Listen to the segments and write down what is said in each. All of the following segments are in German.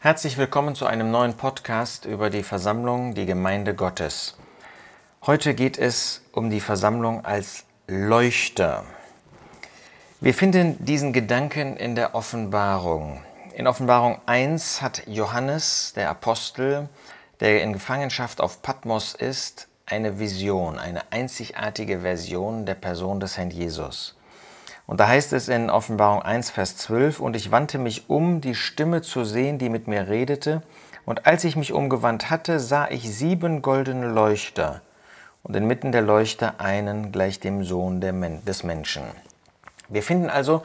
Herzlich willkommen zu einem neuen Podcast über die Versammlung, die Gemeinde Gottes. Heute geht es um die Versammlung als Leuchter. Wir finden diesen Gedanken in der Offenbarung. In Offenbarung 1 hat Johannes, der Apostel, der in Gefangenschaft auf Patmos ist, eine Vision, eine einzigartige Version der Person des Herrn Jesus. Und da heißt es in Offenbarung 1, Vers 12, und ich wandte mich um, die Stimme zu sehen, die mit mir redete, und als ich mich umgewandt hatte, sah ich sieben goldene Leuchter, und inmitten der Leuchter einen gleich dem Sohn des Menschen. Wir finden also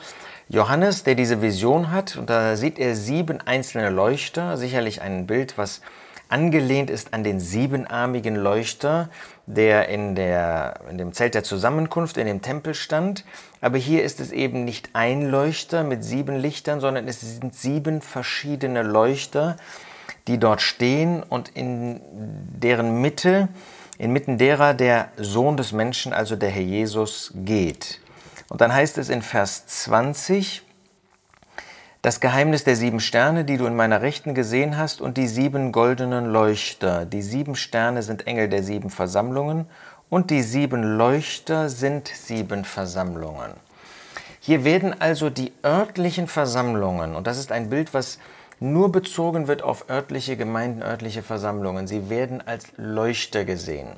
Johannes, der diese Vision hat, und da sieht er sieben einzelne Leuchter, sicherlich ein Bild, was angelehnt ist an den siebenarmigen Leuchter, der in, der in dem Zelt der Zusammenkunft in dem Tempel stand. Aber hier ist es eben nicht ein Leuchter mit sieben Lichtern, sondern es sind sieben verschiedene Leuchter, die dort stehen und in deren Mitte, inmitten derer der Sohn des Menschen, also der Herr Jesus, geht. Und dann heißt es in Vers 20, das Geheimnis der sieben Sterne, die du in meiner Rechten gesehen hast, und die sieben goldenen Leuchter. Die sieben Sterne sind Engel der sieben Versammlungen und die sieben Leuchter sind sieben Versammlungen. Hier werden also die örtlichen Versammlungen, und das ist ein Bild, was nur bezogen wird auf örtliche Gemeinden, örtliche Versammlungen, sie werden als Leuchter gesehen.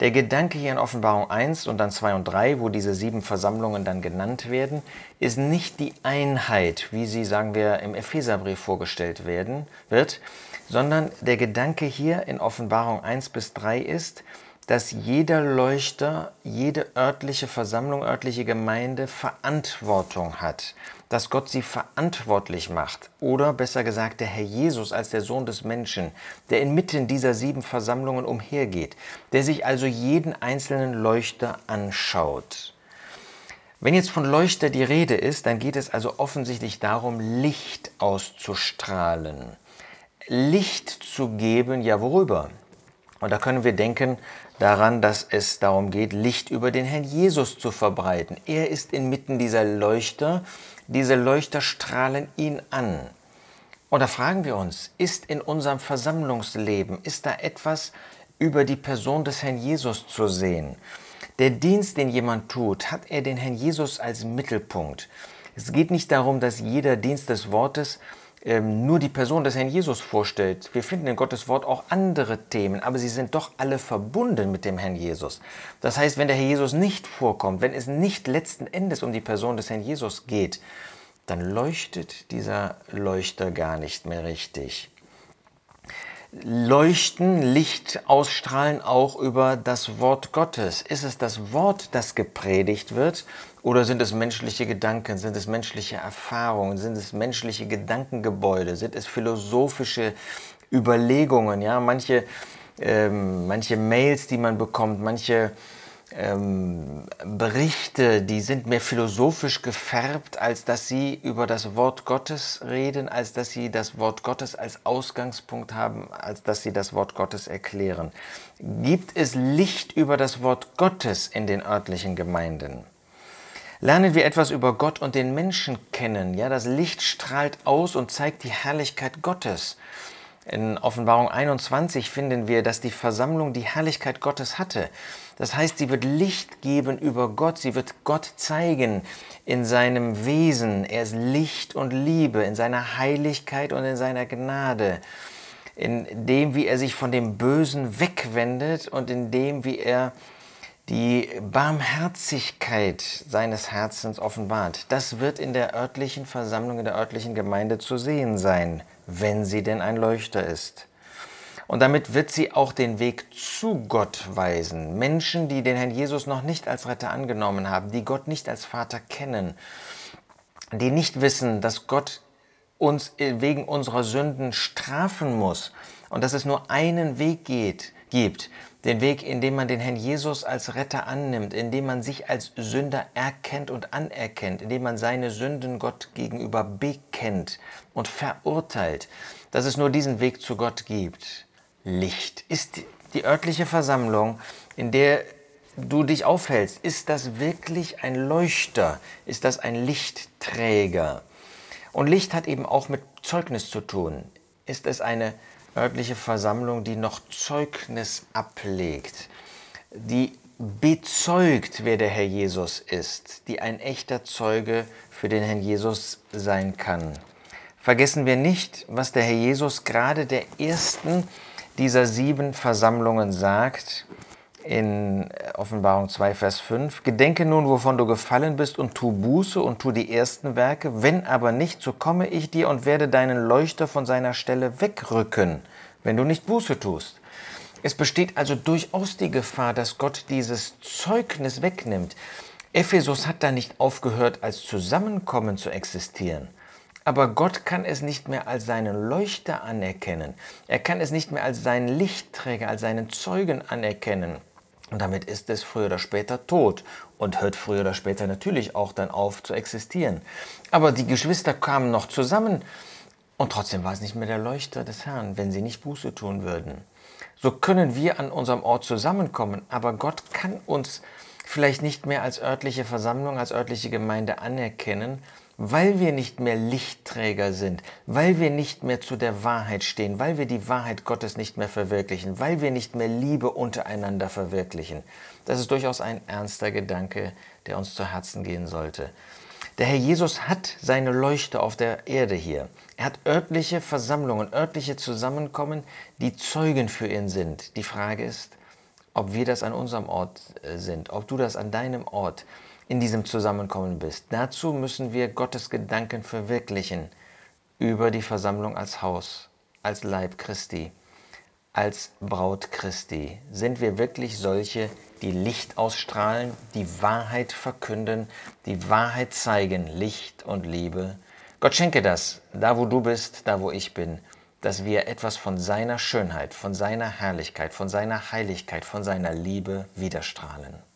Der Gedanke hier in Offenbarung 1 und dann 2 und 3, wo diese sieben Versammlungen dann genannt werden, ist nicht die Einheit, wie sie, sagen wir, im Epheserbrief vorgestellt werden, wird, sondern der Gedanke hier in Offenbarung 1 bis 3 ist, dass jeder Leuchter, jede örtliche Versammlung, örtliche Gemeinde Verantwortung hat, dass Gott sie verantwortlich macht. Oder besser gesagt, der Herr Jesus als der Sohn des Menschen, der inmitten dieser sieben Versammlungen umhergeht, der sich also jeden einzelnen Leuchter anschaut. Wenn jetzt von Leuchter die Rede ist, dann geht es also offensichtlich darum, Licht auszustrahlen. Licht zu geben, ja worüber? Und da können wir denken daran, dass es darum geht, Licht über den Herrn Jesus zu verbreiten. Er ist inmitten dieser Leuchter, diese Leuchter strahlen ihn an. Und da fragen wir uns, ist in unserem Versammlungsleben, ist da etwas über die Person des Herrn Jesus zu sehen? Der Dienst, den jemand tut, hat er den Herrn Jesus als Mittelpunkt. Es geht nicht darum, dass jeder Dienst des Wortes ähm, nur die Person des Herrn Jesus vorstellt. Wir finden in Gottes Wort auch andere Themen, aber sie sind doch alle verbunden mit dem Herrn Jesus. Das heißt, wenn der Herr Jesus nicht vorkommt, wenn es nicht letzten Endes um die Person des Herrn Jesus geht, dann leuchtet dieser Leuchter gar nicht mehr richtig. Leuchten, Licht ausstrahlen auch über das Wort Gottes. Ist es das Wort, das gepredigt wird oder sind es menschliche Gedanken, sind es menschliche Erfahrungen, sind es menschliche Gedankengebäude, sind es philosophische Überlegungen, ja, manche, ähm, manche Mails, die man bekommt, manche ähm, Berichte, die sind mehr philosophisch gefärbt, als dass sie über das Wort Gottes reden, als dass sie das Wort Gottes als Ausgangspunkt haben, als dass sie das Wort Gottes erklären. Gibt es Licht über das Wort Gottes in den örtlichen Gemeinden? Lernen wir etwas über Gott und den Menschen kennen. Ja, das Licht strahlt aus und zeigt die Herrlichkeit Gottes. In Offenbarung 21 finden wir, dass die Versammlung die Herrlichkeit Gottes hatte. Das heißt, sie wird Licht geben über Gott, sie wird Gott zeigen in seinem Wesen. Er ist Licht und Liebe, in seiner Heiligkeit und in seiner Gnade, in dem, wie er sich von dem Bösen wegwendet und in dem, wie er die Barmherzigkeit seines Herzens offenbart. Das wird in der örtlichen Versammlung, in der örtlichen Gemeinde zu sehen sein, wenn sie denn ein Leuchter ist. Und damit wird sie auch den Weg zu Gott weisen. Menschen, die den Herrn Jesus noch nicht als Retter angenommen haben, die Gott nicht als Vater kennen, die nicht wissen, dass Gott uns wegen unserer Sünden strafen muss und dass es nur einen Weg geht, gibt, den Weg, in dem man den Herrn Jesus als Retter annimmt, in dem man sich als Sünder erkennt und anerkennt, in dem man seine Sünden Gott gegenüber bekennt und verurteilt, dass es nur diesen Weg zu Gott gibt. Licht? Ist die örtliche Versammlung, in der du dich aufhältst, ist das wirklich ein Leuchter? Ist das ein Lichtträger? Und Licht hat eben auch mit Zeugnis zu tun. ist es eine örtliche Versammlung, die noch Zeugnis ablegt, die bezeugt, wer der Herr Jesus ist, die ein echter Zeuge für den Herrn Jesus sein kann. Vergessen wir nicht, was der Herr Jesus gerade der ersten dieser sieben Versammlungen sagt in Offenbarung 2, Vers 5. Gedenke nun, wovon du gefallen bist und tu Buße und tu die ersten Werke. Wenn aber nicht, so komme ich dir und werde deinen Leuchter von seiner Stelle wegrücken, wenn du nicht Buße tust. Es besteht also durchaus die Gefahr, dass Gott dieses Zeugnis wegnimmt. Ephesus hat da nicht aufgehört, als Zusammenkommen zu existieren. Aber Gott kann es nicht mehr als seinen Leuchter anerkennen. Er kann es nicht mehr als seinen Lichtträger, als seinen Zeugen anerkennen. Und damit ist es früher oder später tot und hört früher oder später natürlich auch dann auf zu existieren. Aber die Geschwister kamen noch zusammen und trotzdem war es nicht mehr der Leuchter des Herrn, wenn sie nicht Buße tun würden. So können wir an unserem Ort zusammenkommen, aber Gott kann uns vielleicht nicht mehr als örtliche Versammlung, als örtliche Gemeinde anerkennen, weil wir nicht mehr Lichtträger sind, weil wir nicht mehr zu der Wahrheit stehen, weil wir die Wahrheit Gottes nicht mehr verwirklichen, weil wir nicht mehr Liebe untereinander verwirklichen. Das ist durchaus ein ernster Gedanke, der uns zu Herzen gehen sollte. Der Herr Jesus hat seine Leuchte auf der Erde hier. Er hat örtliche Versammlungen, örtliche Zusammenkommen, die Zeugen für ihn sind. Die Frage ist, ob wir das an unserem Ort äh, sind, ob du das an deinem Ort in diesem Zusammenkommen bist. Dazu müssen wir Gottes Gedanken verwirklichen über die Versammlung als Haus, als Leib Christi, als Braut Christi. Sind wir wirklich solche, die Licht ausstrahlen, die Wahrheit verkünden, die Wahrheit zeigen, Licht und Liebe. Gott schenke das, da wo du bist, da wo ich bin, dass wir etwas von seiner Schönheit, von seiner Herrlichkeit, von seiner Heiligkeit, von seiner Liebe widerstrahlen.